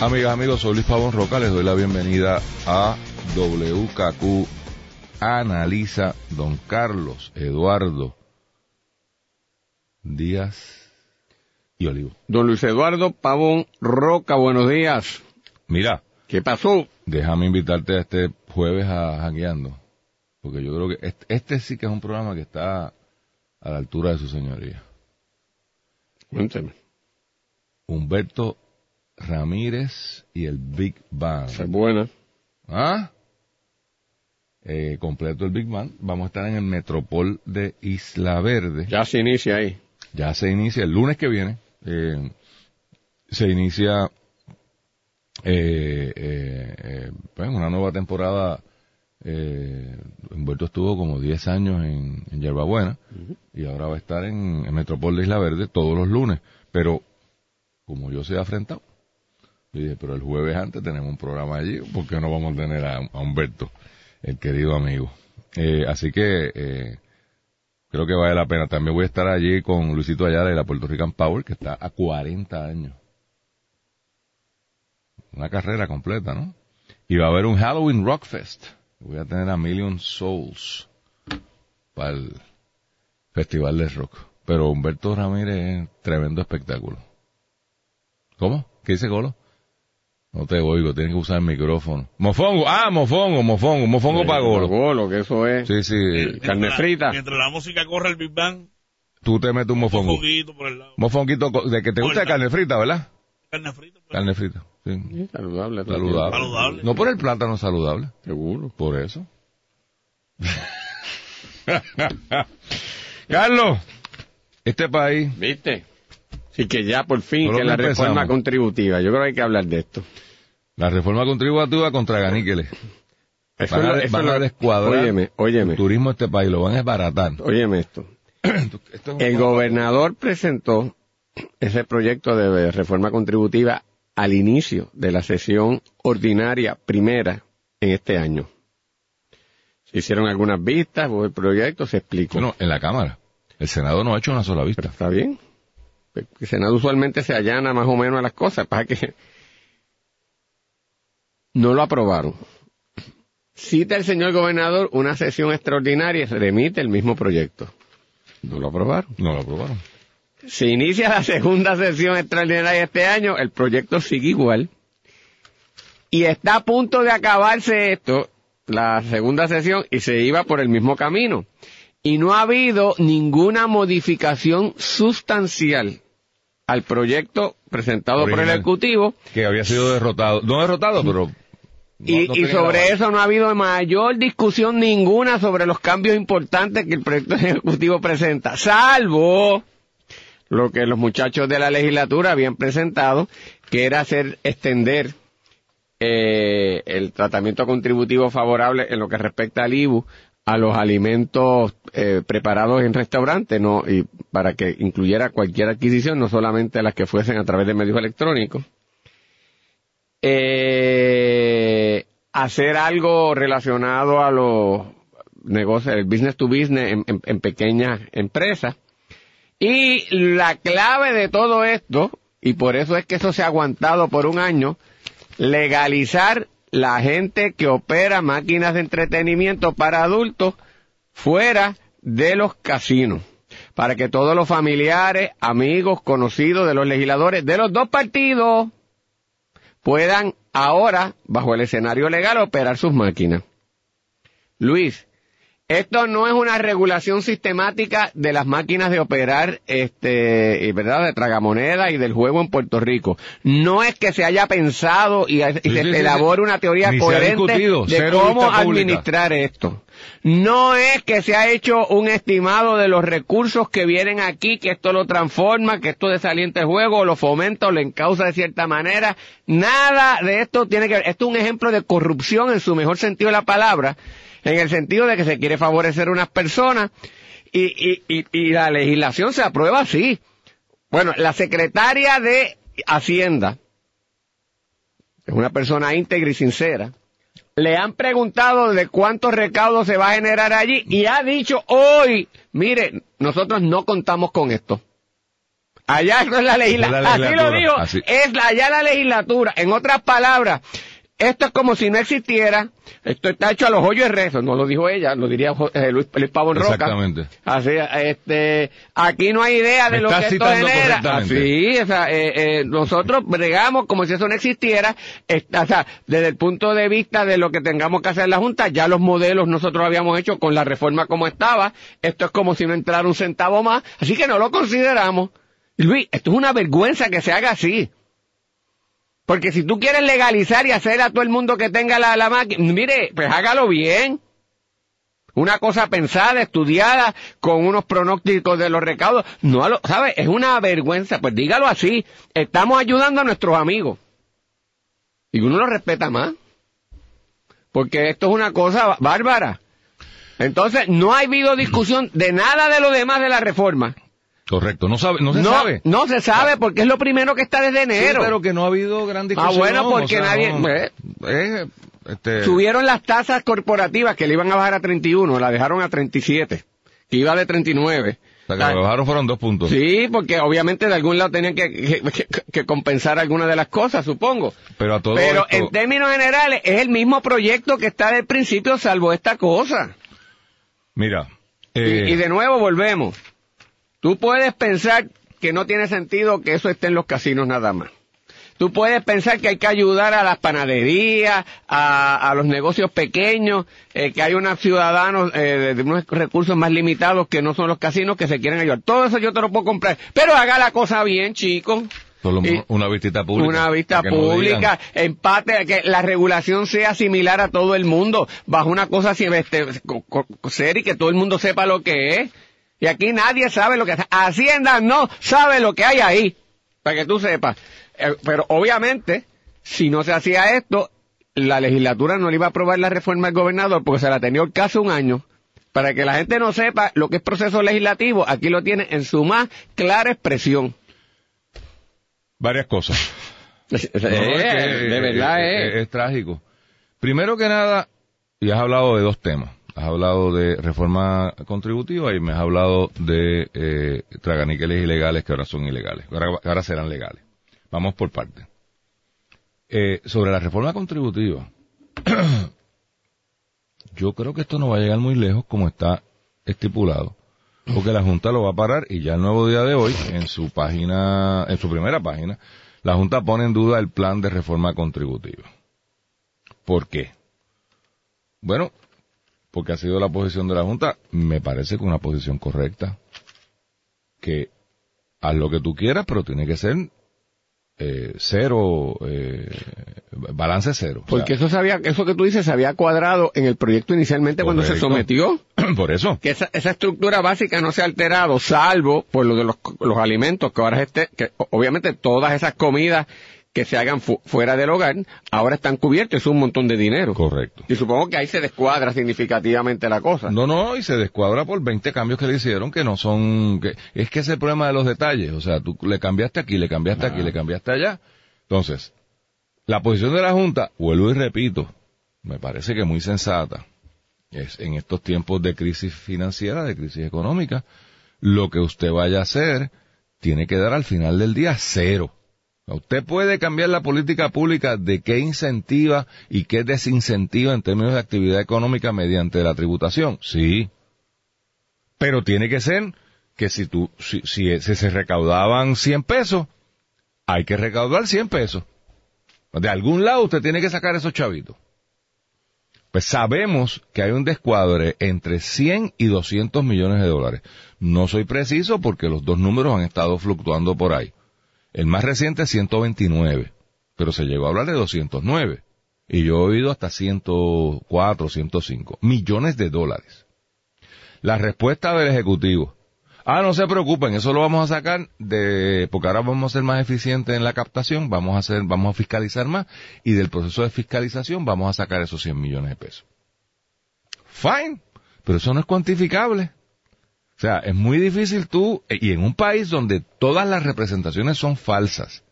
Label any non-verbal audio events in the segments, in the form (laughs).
Amigas, amigos, soy Luis Pavón Roca, les doy la bienvenida a WKQ Analiza Don Carlos Eduardo Díaz y Olivo. Don Luis Eduardo Pavón Roca, buenos días. Mira, ¿Qué pasó? déjame invitarte a este jueves a Jangueando, porque yo creo que este, este sí que es un programa que está a la altura de su señoría. Cuénteme. Humberto Ramírez y el Big Bang. Es buena. ¿Ah? Eh, completo el Big Bang. Vamos a estar en el Metropol de Isla Verde. Ya se inicia ahí. Ya se inicia el lunes que viene. eh, se inicia eh, eh, pues, una nueva temporada. Eh, Humberto estuvo como 10 años en, en Yerbabuena y ahora va a estar en el Metropol de Isla Verde todos los lunes. Pero como yo se afrentado, dije, pero el jueves antes tenemos un programa allí, ¿por qué no vamos a tener a, a Humberto, el querido amigo? Eh, así que eh, creo que vale la pena. También voy a estar allí con Luisito Ayala de la Puerto Rican Power, que está a 40 años. Una carrera completa, ¿no? Y va a haber un Halloween Rockfest. Voy a tener a Million Souls para el Festival de Rock. Pero Humberto Ramírez es tremendo espectáculo. ¿Cómo? ¿Qué dice Golo? No te oigo, tienes que usar el micrófono. Mofongo, ah, mofongo, mofongo, mofongo para Golo. Golo, que eso es. Sí, sí, Carne Mientras la- frita. Mientras la música corre el Big Bang, tú te metes un mofongo. juguito por el lado. Mofonguito de que te gusta carne frita, ¿verdad? Carne frita. pues. Carne frita, sí. Sí, Saludable. Saludable. Saludable. No por el plátano saludable, Seguro. por eso. (laughs) Carlos, este país, ¿Viste? Sí que ya por fin, que la reforma contributiva. Yo creo que hay que hablar de esto. la reforma contributiva contra Ganíqueles. Eso Van es a, lo- eso van es a lo- descuadrar Óyeme, el óyeme, turismo de este país, lo van a desbaratar. óyeme esto. (clears throat) Esto es un- El gobernador presentó ese proyecto de reforma contributiva al inicio de la sesión ordinaria primera en este año. Se hicieron algunas vistas, el proyecto, se explicó. Bueno, en la Cámara. El Senado no ha hecho una sola vista. Pero está bien. El Senado usualmente se allana más o menos a las cosas. Pasa que no lo aprobaron. Cita el señor gobernador una sesión extraordinaria y remite el mismo proyecto. No lo aprobaron. No lo aprobaron. Se inicia la segunda sesión extraordinaria este año, el proyecto sigue igual. Y está a punto de acabarse esto, la segunda sesión, y se iba por el mismo camino. Y no ha habido ninguna modificación sustancial al proyecto presentado por el. Ejecutivo. Que había sido derrotado. No derrotado, pero... no- Y, no y tenía sobre eso no ha habido mayor discusión ninguna sobre los cambios importantes que el proyecto (laughs) ejecutivo presenta, salvo lo que los muchachos de la legislatura habían presentado, que era hacer extender eh, el tratamiento contributivo favorable en lo que respecta al IBU a los alimentos eh, preparados en restaurantes, no y para que incluyera cualquier adquisición, no solamente las que fuesen a través de medios electrónicos eh, hacer algo relacionado a los negocios, el business to business en, en- en pequeñas empresas. Y la clave de todo esto, y por eso es que eso se ha aguantado por un año, legalizar la gente que opera máquinas de entretenimiento para adultos fuera de los casinos, para que todos los familiares, amigos, conocidos de los legisladores de los dos partidos puedan ahora, bajo el escenario legal, operar sus máquinas. Luis, Esto no es una regulación sistemática de las máquinas de operar, este, ¿verdad? De tragamoneda y del juego en Puerto Rico. No es que se haya pensado y, y se sí, sí, elabore una teoría coherente de cómo pública. administrar esto. No es que se ha hecho un estimado de los recursos que vienen aquí, que esto lo transforma, que esto desalienta el juego, lo fomenta o lo encausa de cierta manera. Nada de esto tiene que ver. Esto es un ejemplo de corrupción en su mejor sentido de la palabra, en el sentido de que se quiere favorecer a unas personas y, y, y, y la legislación se aprueba así. Bueno, la secretaria de Hacienda, es una persona íntegra y sincera, le han preguntado de cuántos recaudos se va a generar allí y ha dicho hoy, mire, nosotros no contamos con esto. Allá no es la legislatura. la Así lo dijo. así. Es la- allá la legislatura. En otras palabras, esto es como si no existiera. Esto está hecho a los hoyos de rezo. No lo dijo ella, lo diría eh, Luis, Luis Pavón Roca. Exactamente. Así, este, aquí no hay idea de Me lo que esto genera. Así, o sea, eh, eh, nosotros bregamos como si eso no existiera. Esta- o sea, desde el punto de vista de lo que tengamos que hacer en la Junta, ya los modelos nosotros habíamos hecho con la reforma como estaba. Esto es como si no entrara un centavo más. Así que no lo consideramos. Luis, esto es una vergüenza que se haga así. Porque si tú quieres legalizar y hacer a todo el mundo que tenga la, la máquina, mire, pues hágalo bien. Una cosa pensada, estudiada, con unos pronósticos de los recaudos. No, lo- ¿sabe? Es una vergüenza. Pues dígalo así. Estamos ayudando a nuestros amigos. Y uno lo respeta más. Porque esto es una cosa bárbara. Entonces, no ha habido discusión de nada de lo demás de la reforma. Correcto, no sabe, no se no, sabe. no se sabe porque es lo primero que está desde Sí, enero. pero que no ha habido gran discusión. Ah, bueno, porque o sea, nadie- no, eh. eh, este, Subieron las tasas corporativas que le iban a bajar a 31, la dejaron a 37, que iba de 39. o sea, que lo bajaron fueron dos puntos. Sí, porque obviamente de algún lado tenían que, que- compensar algunas de las cosas, supongo. Pero a todo Pero esto- en términos generales es el mismo proyecto que está del principio, salvo esta cosa. Mira, Y- eh, y, de nuevo volvemos. Tú puedes pensar que no tiene sentido que eso esté en los casinos nada más. Tú puedes pensar que hay que ayudar a las panaderías, a, a los negocios pequeños, eh, que hay unos ciudadanos eh, de, unos recursos más limitados que no son los casinos que se quieren ayudar. Todo eso yo te lo puedo comprar. Pero haga la cosa bien, chico. por lo y- menos una visita pública. Una vista no pública, digan. empate, que la regulación sea similar a todo el mundo, bajo una cosa así, este, seria y que todo el mundo sepa lo que es. Y aquí nadie sabe lo que es. Hacienda no sabe lo que hay ahí, para que tú sepas. Eh, pero obviamente, si no se hacía esto, la legislatura no le iba a aprobar la reforma al gobernador porque se la tenía el caso un año. Para que la gente no sepa lo que es proceso legislativo, aquí lo tiene en su más clara expresión. Varias cosas. Eh, No, es que, de verdad eh, es. es trágico. Primero que nada, y has hablado de dos temas. Has hablado de reforma contributiva y me has hablado de eh, traganíqueles ilegales que ahora son ilegales, ahora, ahora serán legales. Vamos por partes. Eh, sobre la reforma contributiva, (clears throat) yo creo que esto no va a llegar muy lejos como está estipulado, porque la Junta lo va a parar y ya el nuevo día de hoy, en su página, en su primera página, la Junta pone en duda el plan de reforma contributiva. ¿Por qué? Bueno, porque ha sido la posición de la Junta, me parece que una posición correcta, que haz lo que tú quieras, pero tiene que ser eh, cero, eh, balance cero. O sea, Porque eso sabía, eso que tú dices se había cuadrado en el proyecto inicialmente cuando se sometió. (clears throat) por eso. Que esa, esa estructura básica no se ha alterado, salvo por lo de los, los alimentos, que ahora este, que obviamente todas esas comidas que se hagan fu- fuera del hogar, ahora están cubiertos, es un montón de dinero. Correcto. Y supongo que ahí se descuadra significativamente la cosa. No, no, y se descuadra por 20 cambios que le hicieron que no son... que Es que es el problema de los detalles. O sea, tú le cambiaste aquí, le cambiaste aquí, le cambiaste allá. Entonces, la posición de la Junta, vuelvo y repito, me parece que muy sensata. Es en estos tiempos de crisis financiera, de crisis económica, lo que usted vaya a hacer tiene que dar al final del día cero. Usted puede cambiar la política pública de qué incentiva y qué desincentiva en términos de actividad económica mediante la tributación. Sí. Pero tiene que ser que si tú, si, si, se recaudaban 100 pesos, hay que recaudar 100 pesos. De algún lado usted tiene que sacar esos chavitos. Pues sabemos que hay un descuadre entre 100 y 200 millones de dólares. No soy preciso porque los dos números han estado fluctuando por ahí. El más reciente es 129, pero se llegó a hablar de 209. Y yo he oído hasta 104, 105 millones de dólares. La respuesta del Ejecutivo. Ah, no se preocupen, eso lo vamos a sacar de, porque ahora vamos a ser más eficientes en la captación, vamos a hacer, vamos a fiscalizar más, y del proceso de fiscalización vamos a sacar esos 100 millones de pesos. Fine, pero eso no es cuantificable. O sea, es muy difícil tú, y en un país donde todas las representaciones son falsas,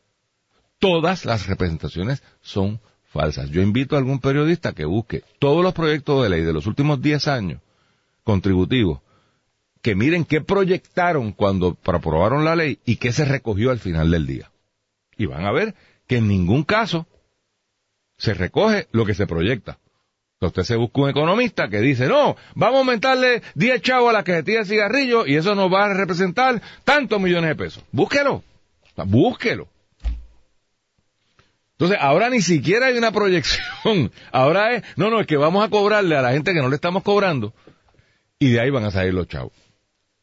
todas las representaciones son falsas. Yo invito a algún periodista que busque todos los proyectos de ley de los últimos 10 años contributivos, que miren qué proyectaron cuando aprobaron la ley y qué se recogió al final del día. Y van a ver que en ningún caso se recoge lo que se proyecta. Usted se busca un economista que dice, no, vamos a aumentarle 10 chavos a la cajetilla de cigarrillos y eso nos va a representar tantos millones de pesos. Búsquelo, búsquelo. Entonces, ahora ni siquiera hay una proyección. (laughs) Ahora es, no, no, es que vamos a cobrarle a la gente que no le estamos cobrando y de ahí van a salir los chavos.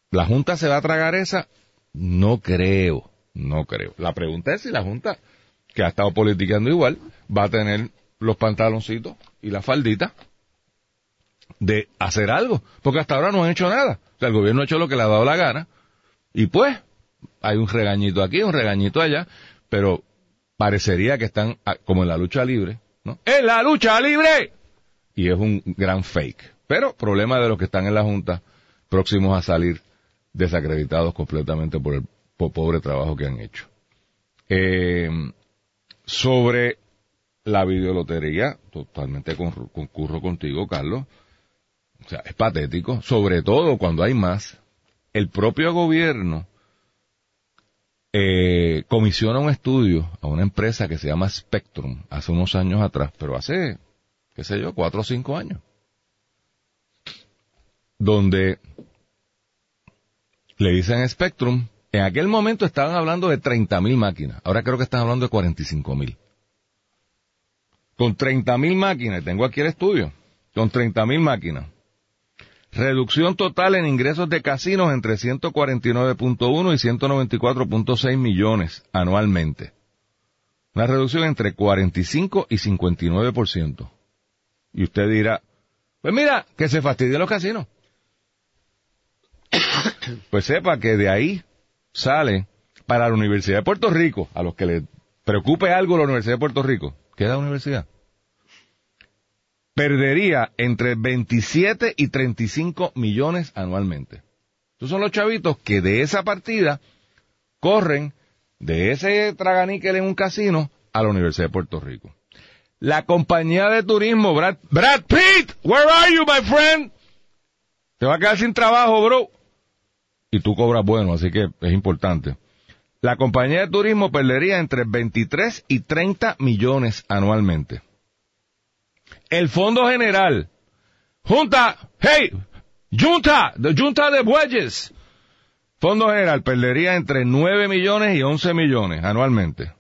¿La Junta se va a tragar esa? No creo, no creo. La pregunta es si la Junta, que ha estado politicando igual, va a tener los pantaloncitos y la faldita de hacer algo. Porque hasta ahora no han hecho nada. O sea, el gobierno ha hecho lo que le ha dado la gana. Y pues, hay un regañito aquí, un regañito allá, pero parecería que están ah, como en la lucha libre, ¿no? ¡En la lucha libre! Y es un gran fake. Pero problema de los que están en la Junta, próximos a salir desacreditados completamente por el pobre trabajo que han hecho. Eh, sobre la videolotería, totalmente concurro contigo, Carlos. O sea, es patético, sobre todo cuando hay más. El propio gobierno eh, comisiona un estudio a una empresa que se llama Spectrum hace unos años atrás, pero hace, qué sé yo, cuatro o cinco años, donde le dicen Spectrum, en aquel momento estaban hablando de 30.000 máquinas, ahora creo que están hablando de 45.000. Con 30.000 máquinas, tengo aquí el estudio, con 30.000 máquinas. Reducción total en ingresos de casinos entre 149.1 y 194.6 millones anualmente. Una reducción entre 45 y 59%. Y usted dirá, pues mira, que se fastidien los casinos. (coughs) pues sepa que de ahí sale para la Universidad de Puerto Rico, a los que le preocupe algo la Universidad de Puerto Rico, ¿qué es la universidad? Perdería entre 27 y 35 millones anualmente. Estos son los chavitos que de esa partida corren de ese traganíquel en un casino a la Universidad de Puerto Rico. La compañía de turismo, Brad, Brad Pitt, where are you, my friend? Te va a quedar sin trabajo, bro y tú cobras bueno, así que es importante. La compañía de turismo perdería entre 23 y 30 millones anualmente. El Fondo General, Junta, hey, Junta, Junta de Bueyes, Fondo General perdería entre 9 millones y 11 millones anualmente.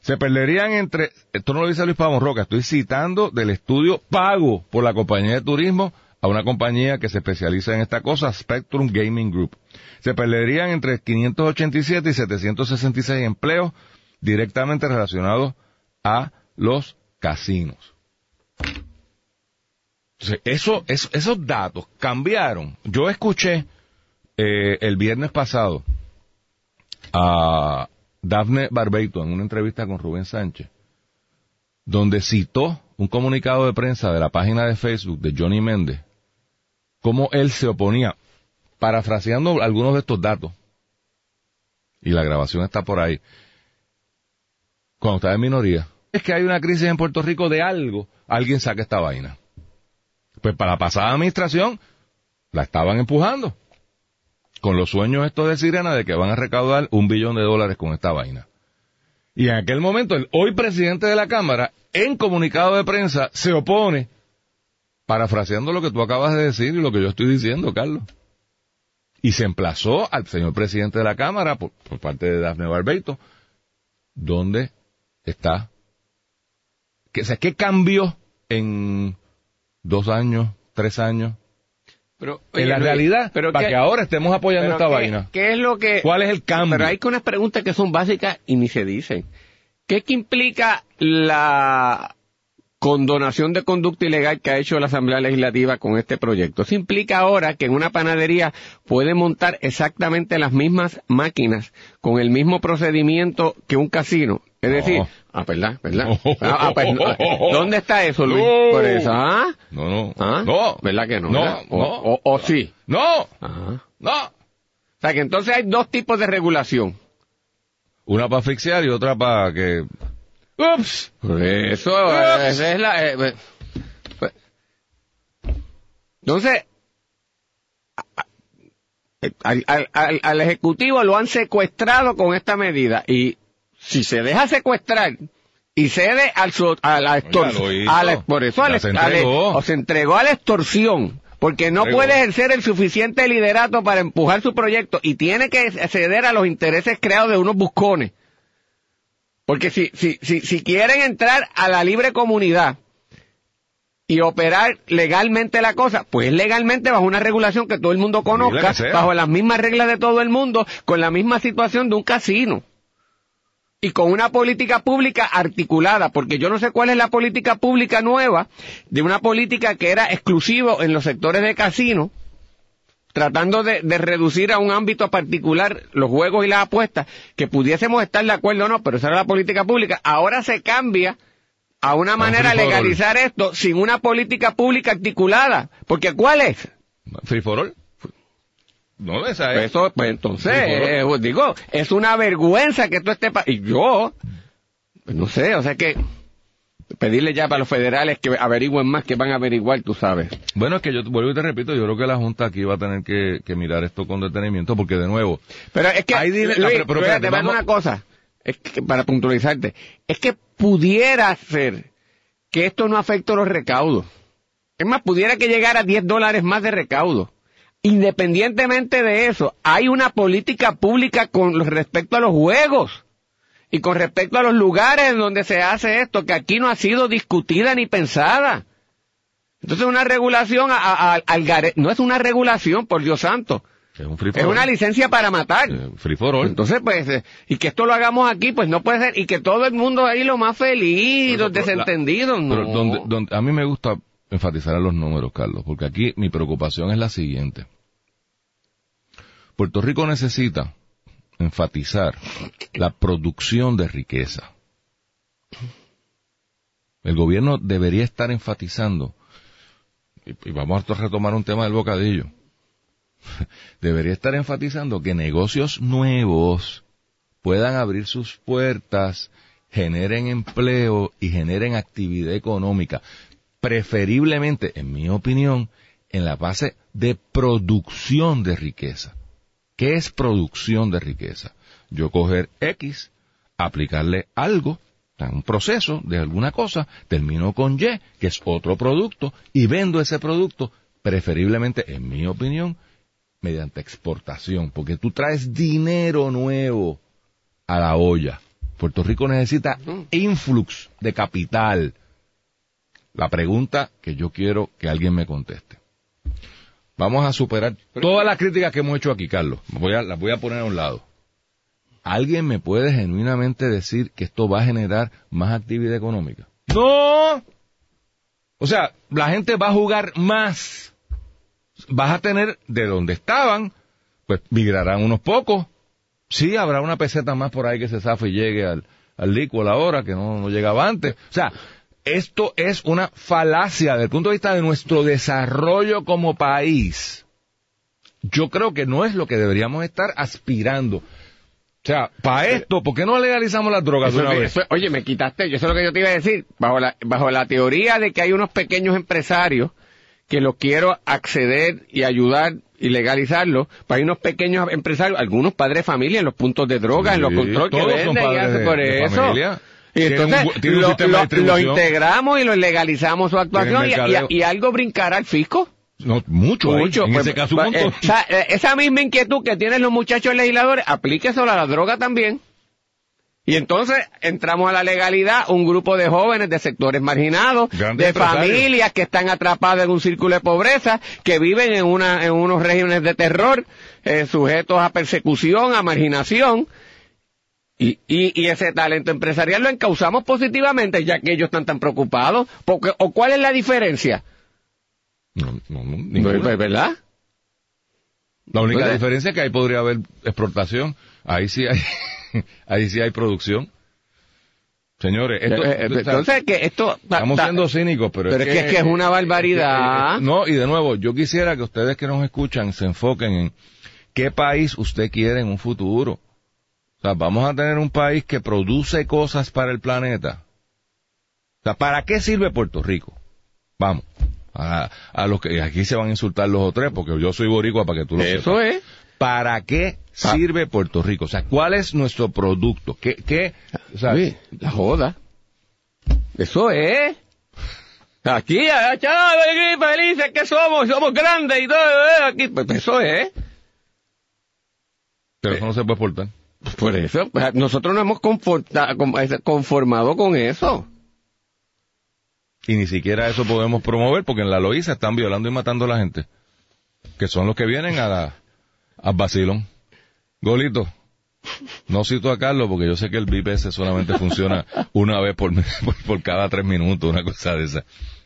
Se perderían entre, esto no lo dice Luis Pavón Roca, estoy citando del estudio pago por la compañía de turismo a una compañía que se especializa en esta cosa, Spectrum Gaming Group. Se perderían entre 587 y 766 empleos directamente relacionados a los casinos. Eso, esos datos cambiaron. Yo escuché eh, el viernes pasado a Daphne Barbeito en una entrevista con Rubén Sánchez, donde citó un comunicado de prensa de la página de Facebook de Johnny Méndez, cómo él se oponía, parafraseando algunos de estos datos, y la grabación está por ahí, cuando estaba en minoría, que hay una crisis en Puerto Rico de algo, alguien saca esta vaina. Pues para la pasada administración la estaban empujando, con los sueños estos de Sirena de que van a recaudar un billón de dólares con esta vaina. Y en aquel momento, el hoy presidente de la Cámara, en comunicado de prensa, se opone parafraseando lo que tú acabas de decir y lo que yo estoy diciendo, Carlos. Y se emplazó al señor presidente de la Cámara, por, parte de Dafne Barbeito, ¿dónde está? ¿Qué, ¿Qué cambió en dos años, tres años. Pero, en la Luis, realidad, pero para que ahora estemos apoyando esta qué- vaina. ¿Qué es lo que...? ¿Cuál es el cambio? Pero hay que unas preguntas que son básicas y ni se dicen. ¿Qué es que implica la condonación de conducta ilegal que ha hecho la Asamblea Legislativa con este proyecto? Eso implica ahora que en una panadería puede montar exactamente las mismas máquinas con el mismo procedimiento que un casino. Es decir, ah, ¿verdad? ¿verdad? (laughs) Ah, ah, pues. ¿Dónde está eso, Luis? Por eso, ¿ah? No, no. ¿Ah? No. ¿Verdad que no? No, verdad? No. o- o sí. No. Ajá. No. O sea que entonces hay dos tipos de regulación. Una para asfixiar y otra para que... Ups. Eso, eh, es la... eh, pues, entonces, al, al- al- al Ejecutivo lo han secuestrado con esta medida y si se deja secuestrar y cede al a la extorsión, a la- por eso se entregó. o se entregó a la extorsión, porque no puede ejercer el suficiente liderato para empujar su proyecto y tiene que ceder a los intereses creados de unos buscones. Porque si, si, si, si quieren entrar a la libre comunidad y operar legalmente la cosa, pues legalmente bajo una regulación que todo el mundo conozca, bajo las mismas reglas de todo el mundo, con la misma situación de un casino. Y con una política pública articulada, porque yo no sé cuál es la política pública nueva, de una política que era exclusivo en los sectores de casino, tratando de, de reducir a un ámbito particular los juegos y las apuestas, que pudiésemos estar de acuerdo o no, pero esa era la política pública. Ahora se cambia a una manera de legalizar esto sin una política pública articulada. Porque ¿cuál es? Free for all. No, esa Pues es. eso, pues entonces, eh, pues digo, es una vergüenza que esto esté... pa- y yo, pues no sé, o sea que pedirle ya para los federales que averigüen más, que van a averiguar, tú sabes. Bueno, es que yo vuelvo y te repito, yo creo que la Junta aquí va a tener que, que mirar esto con detenimiento, porque de nuevo, Pero es que, Hay Luis, ah, pero- pero vamos- una cosa, es que, para puntualizarte, es que pudiera ser que esto no afecte los recaudos. Es más, pudiera que llegara a 10 dólares más de recaudo. Independientemente de eso, hay una política pública con respecto a los juegos y con respecto a los lugares en donde se hace esto, que aquí no ha sido discutida ni pensada. Entonces una regulación a- a- a- al gare- no es una regulación, por Dios santo, es un free for es una licencia para matar. Free for all. Entonces, pues, eh, y que esto lo hagamos aquí, pues no puede ser, y que todo el mundo ahí lo más feliz, Pero, los pero, desentendidos, no. Pero donde, donde- a mí me gusta enfatizar los números, Carlos, porque aquí mi preocupación es la siguiente. Puerto Rico necesita enfatizar la producción de riqueza. El gobierno debería estar enfatizando, y vamos a retomar un tema del bocadillo, (laughs) debería estar enfatizando que negocios nuevos puedan abrir sus puertas, generen empleo y generen actividad económica, preferiblemente, en mi opinión, en la base de producción de riqueza. ¿Qué es producción de riqueza? Yo coger X, aplicarle algo, un proceso de alguna cosa, termino con Y, que es otro producto, y vendo ese producto, preferiblemente, en mi opinión, mediante exportación, porque tú traes dinero nuevo a la olla. Puerto Rico necesita influx de capital. La pregunta que yo quiero que alguien me conteste. Vamos a superar todas las críticas que hemos hecho aquí, Carlos. Voy a, las voy a poner a un lado. ¿Alguien me puede genuinamente decir que esto va a generar más actividad económica? No. O sea, la gente va a jugar más. Vas a tener de donde estaban, pues migrarán unos pocos. Sí, habrá una peseta más por ahí que se zafe y llegue al, al lico a la hora que no, no llegaba antes. O sea, esto es una falacia desde el punto de vista de nuestro desarrollo como país. Yo creo que no es lo que deberíamos estar aspirando. O sea, para esto, ¿por qué no legalizamos las drogas Eso- una vez? eso- oye, me quitaste, yo sé lo que yo te iba a decir, bajo la, bajo la teoría de que hay unos pequeños empresarios que los quiero acceder y ayudar y legalizarlo, pues hay unos pequeños empresarios, algunos padres de familia en los puntos de droga, en los controles que venden y hacen por de eso. familia. Y entonces un lo, integramos y lo legalizamos su actuación y, mercadeo. y- y algo brincará al fisco. No, mucho, ahí. Mucho. En pues, ese caso, pues, eh, eh, esa misma inquietud que tienen los muchachos legisladores, aplíquesela a la droga también. Y entonces entramos a la legalidad, un grupo de jóvenes de sectores marginados, Grandes de familias que están atrapadas en un círculo de pobreza, que viven en, una, en unos regímenes de terror, eh, sujetos a persecución, a marginación. Y, y, y ese talento empresarial lo encauzamos positivamente, ya que ellos están tan preocupados. Porque, ¿O cuál es la diferencia? No, no, no, ninguna. Pues, ¿Verdad? La única ¿Verdad? diferencia es que ahí podría haber exportación. Ahí sí hay, (laughs) ahí sí hay producción. Señores, esto, Eh, eh, entonces, que esto... ta- estamos ta- siendo cínicos, pero, pero es que, es que es una barbaridad. eh, no, y de nuevo, yo quisiera que ustedes que nos escuchan se enfoquen en qué país usted quiere en un futuro. O sea, vamos a tener un país que produce cosas para el planeta. O sea, ¿para qué sirve Puerto Rico? Vamos. A, a los que aquí se van a insultar los otros, porque yo soy boricua para que tú lo Eso sepas. es. ¿Para qué Ah. sirve Puerto Rico? O sea, ¿cuál es nuestro producto? ¿Qué, qué, o sea, la joda. Eso es. Aquí, agachados, felices que somos, somos grandes y todo, eh, aquí, pues eso es. pero eso no se puede exportar. Por eso, pues, nosotros nos hemos conformado con eso. Y ni siquiera eso podemos promover porque en la Loíza están violando y matando a la gente. Que son los que vienen a la, a Basilón. Golito. No cito a Carlos porque yo sé que el ese solamente funciona una vez por, (laughs) por, por cada tres minutos, una cosa de esa.